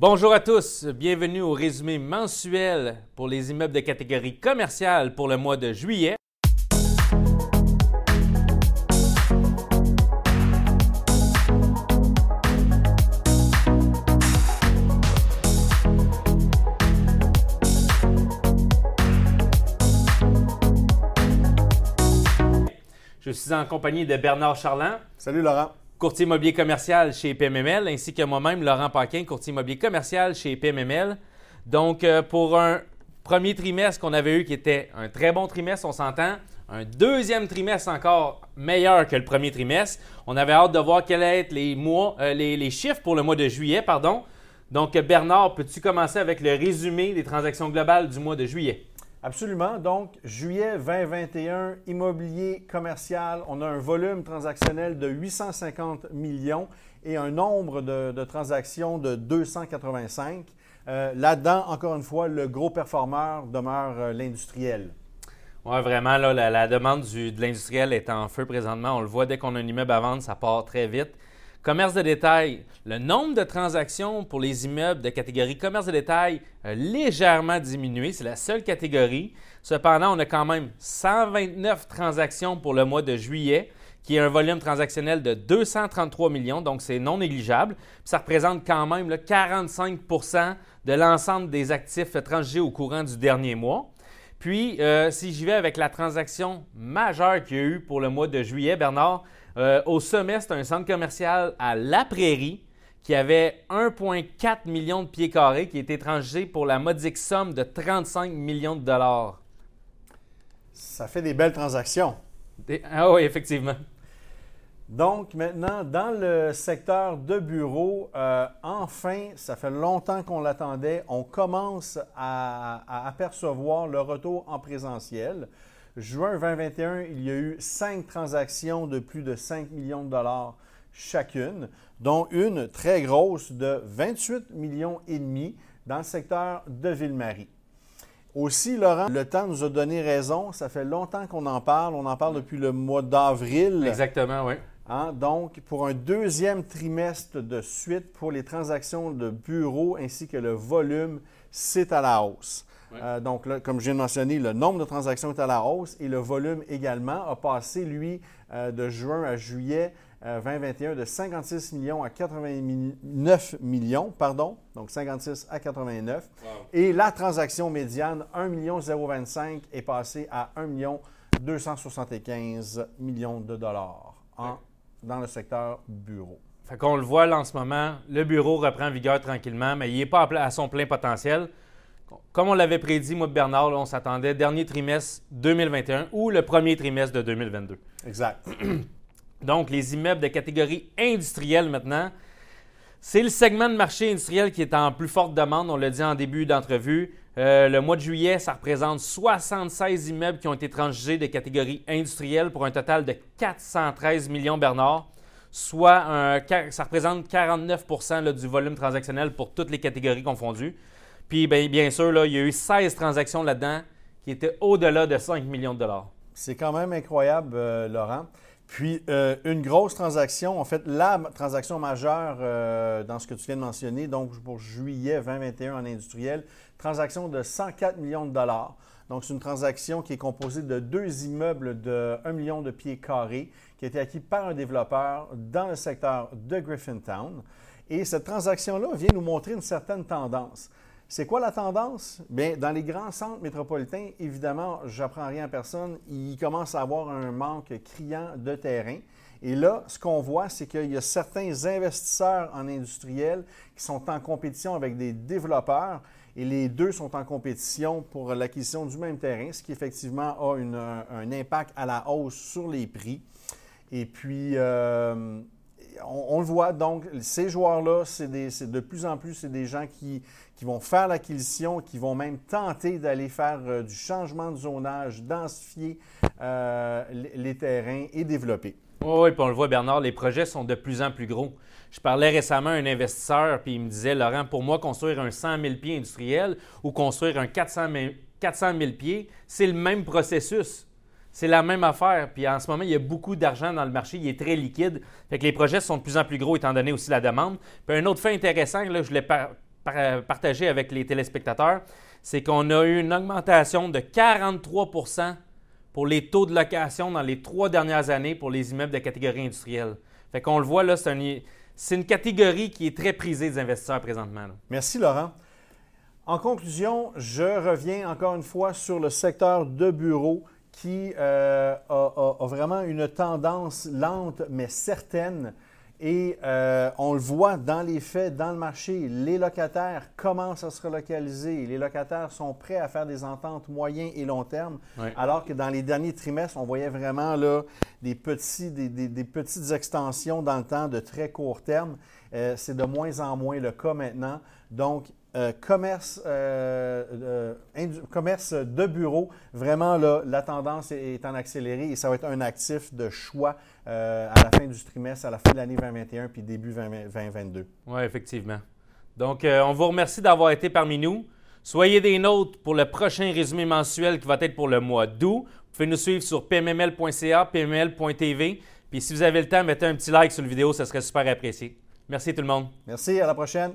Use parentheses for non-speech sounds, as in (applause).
Bonjour à tous, bienvenue au résumé mensuel pour les immeubles de catégorie commerciale pour le mois de juillet. Je suis en compagnie de Bernard Charland. Salut Laurent. Courtier immobilier commercial chez PMML, ainsi que moi-même, Laurent Paquin, courtier immobilier commercial chez PMML. Donc, euh, pour un premier trimestre qu'on avait eu qui était un très bon trimestre, on s'entend, un deuxième trimestre encore meilleur que le premier trimestre. On avait hâte de voir quels allaient être les, mois, euh, les, les chiffres pour le mois de juillet. pardon. Donc, Bernard, peux-tu commencer avec le résumé des transactions globales du mois de juillet? Absolument. Donc, juillet 2021, immobilier commercial, on a un volume transactionnel de 850 millions et un nombre de, transactions de 285. Euh, là-dedans, encore une fois, le gros performeur demeure euh, l'industriel. Oui, vraiment, la, demande de l'industriel est en feu présentement. On le voit dès qu'on a un immeuble à vendre, ça part très vite. Commerce de détail, le nombre de transactions pour les immeubles de catégorie commerce de détail a légèrement diminué. C'est la seule catégorie. Cependant, on a quand même 129 transactions pour le mois de juillet, qui est un volume transactionnel de 233 millions, donc c'est non négligeable. ça représente quand même 45% de l'ensemble des actifs transgés au courant du dernier mois. Puis, euh, si j'y vais avec la transaction majeure qu'il y a eu pour le mois de juillet, Bernard, euh, au sommet, c'est un centre commercial à La Prairie qui avait 1,4 million de pieds carrés qui est étranger pour la modique somme de 35 millions de dollars. Ça fait des belles transactions. Ah oui, effectivement. Donc maintenant, dans le secteur de bureaux, euh, enfin, ça fait longtemps qu'on l'attendait, on commence à, apercevoir le retour en présentiel. Juin 2021, il y a eu cinq transactions de plus de 5 millions de dollars chacune, dont une très grosse de 28 millions et demi dans le secteur de Ville-Marie. Aussi, Laurent, le temps nous a donné raison. Ça fait longtemps qu'on en parle. On en parle depuis le mois d'avril. Exactement, oui. Hein? Donc, pour un deuxième trimestre de suite pour les transactions de bureaux ainsi que le volume, c'est à la hausse. Euh, donc, comme je viens de mentionner, le nombre de transactions est à la hausse et le volume également a passé, lui, euh, de juin à juillet 2021 euh, de 56 millions à 89 millions, pardon, donc 56 à 89. Et la transaction médiane, 1 million 025 est passée à 1 million 275 millions de dollars dans le secteur bureau. Fait qu'on le voit là en ce moment, le bureau reprend vigueur tranquillement, mais il n'est pas à son plein potentiel. Comme on l'avait prédit, moi Bernard, on s'attendait dernier trimestre 2021 ou le premier trimestre de 2022. Exact. (clears throat) Donc, les immeubles de catégorie industrielle maintenant, c'est le segment de marché industriel qui est en plus forte demande, on l'a dit en début d'entrevue. Euh, le mois de juillet, ça représente 76 immeubles qui ont été transgés de catégorie industrielle pour un total de 413 millions Bernard, soit ça représente 49% du volume transactionnel pour toutes les catégories confondues. Puis, bien, bien sûr, il y a eu 16 transactions là-dedans qui étaient au-delà de 5 millions de dollars. C'est quand même incroyable, euh, Laurent. Puis, euh, une grosse transaction, en fait, la transaction majeure euh, dans ce que tu viens de mentionner, donc pour juillet 2021 en industriel, transaction de 104 millions de dollars. Donc, c'est une transaction qui est composée de deux immeubles de 1 million de pieds carrés qui a été acquis par un développeur dans le secteur de Griffintown. Et cette transaction-là vient nous montrer une certaine tendance. C'est quoi la tendance? Bien, dans les grands centres métropolitains, évidemment, j'apprends rien à personne, il commence à avoir un manque criant de terrain. Et là, ce qu'on voit, c'est qu'il y a certains investisseurs en industriel qui sont en compétition avec des développeurs et les deux sont en compétition pour l'acquisition du même terrain, ce qui effectivement a un, impact à la hausse sur les prix. Et puis, euh, on, le voit, donc, ces joueurs-là, c'est de plus en plus, c'est des gens qui, vont faire l'acquisition, qui vont même tenter d'aller faire euh, du changement de zonage, densifier euh, les, terrains et développer. Oui, puis on le voit, Bernard, les projets sont de plus en plus gros. Je parlais récemment à un investisseur, puis il me disait, Laurent, pour moi, construire un 100 000 pieds industriel ou construire un 400 000 pieds, c'est le même processus. C'est la même affaire. Puis en ce moment, il y a beaucoup d'argent dans le marché. Il est très liquide. Fait que les projets sont de plus en plus gros étant donné aussi la demande. Puis un autre fait intéressant, là, je voulais partager avec les téléspectateurs, c'est qu'on a eu une augmentation de 43% pour les taux de location dans les trois dernières années pour les immeubles de catégorie industrielle. Fait qu'on le voit là, c'est une catégorie qui est très prisée des investisseurs présentement. Merci Laurent. En conclusion, je reviens encore une fois sur le secteur de bureaux qui euh, a, vraiment une tendance lente mais certaine et euh, on le voit dans les faits, dans le marché, les locataires commencent à se relocaliser. Les locataires sont prêts à faire des ententes moyen et long terme, alors que dans les derniers trimestres, on voyait vraiment là, des, petits, des, petites extensions dans le temps de très court terme. Euh, c'est de moins en moins le cas maintenant. Donc, euh, commerce, euh, commerce de bureau, vraiment là, la tendance est, en accéléré et ça va être un actif de choix à la fin du trimestre, à la fin de l'année 2021 puis début 2022. Oui, effectivement. Donc, on vous remercie d'avoir été parmi nous. Soyez des nôtres pour le prochain résumé mensuel qui va être pour le mois d'août. Vous pouvez nous suivre sur pmml.ca, pmml.tv. Puis si vous avez le temps, mettez un petit like sur la vidéo, ça serait super apprécié. Merci tout le monde. Merci, à la prochaine.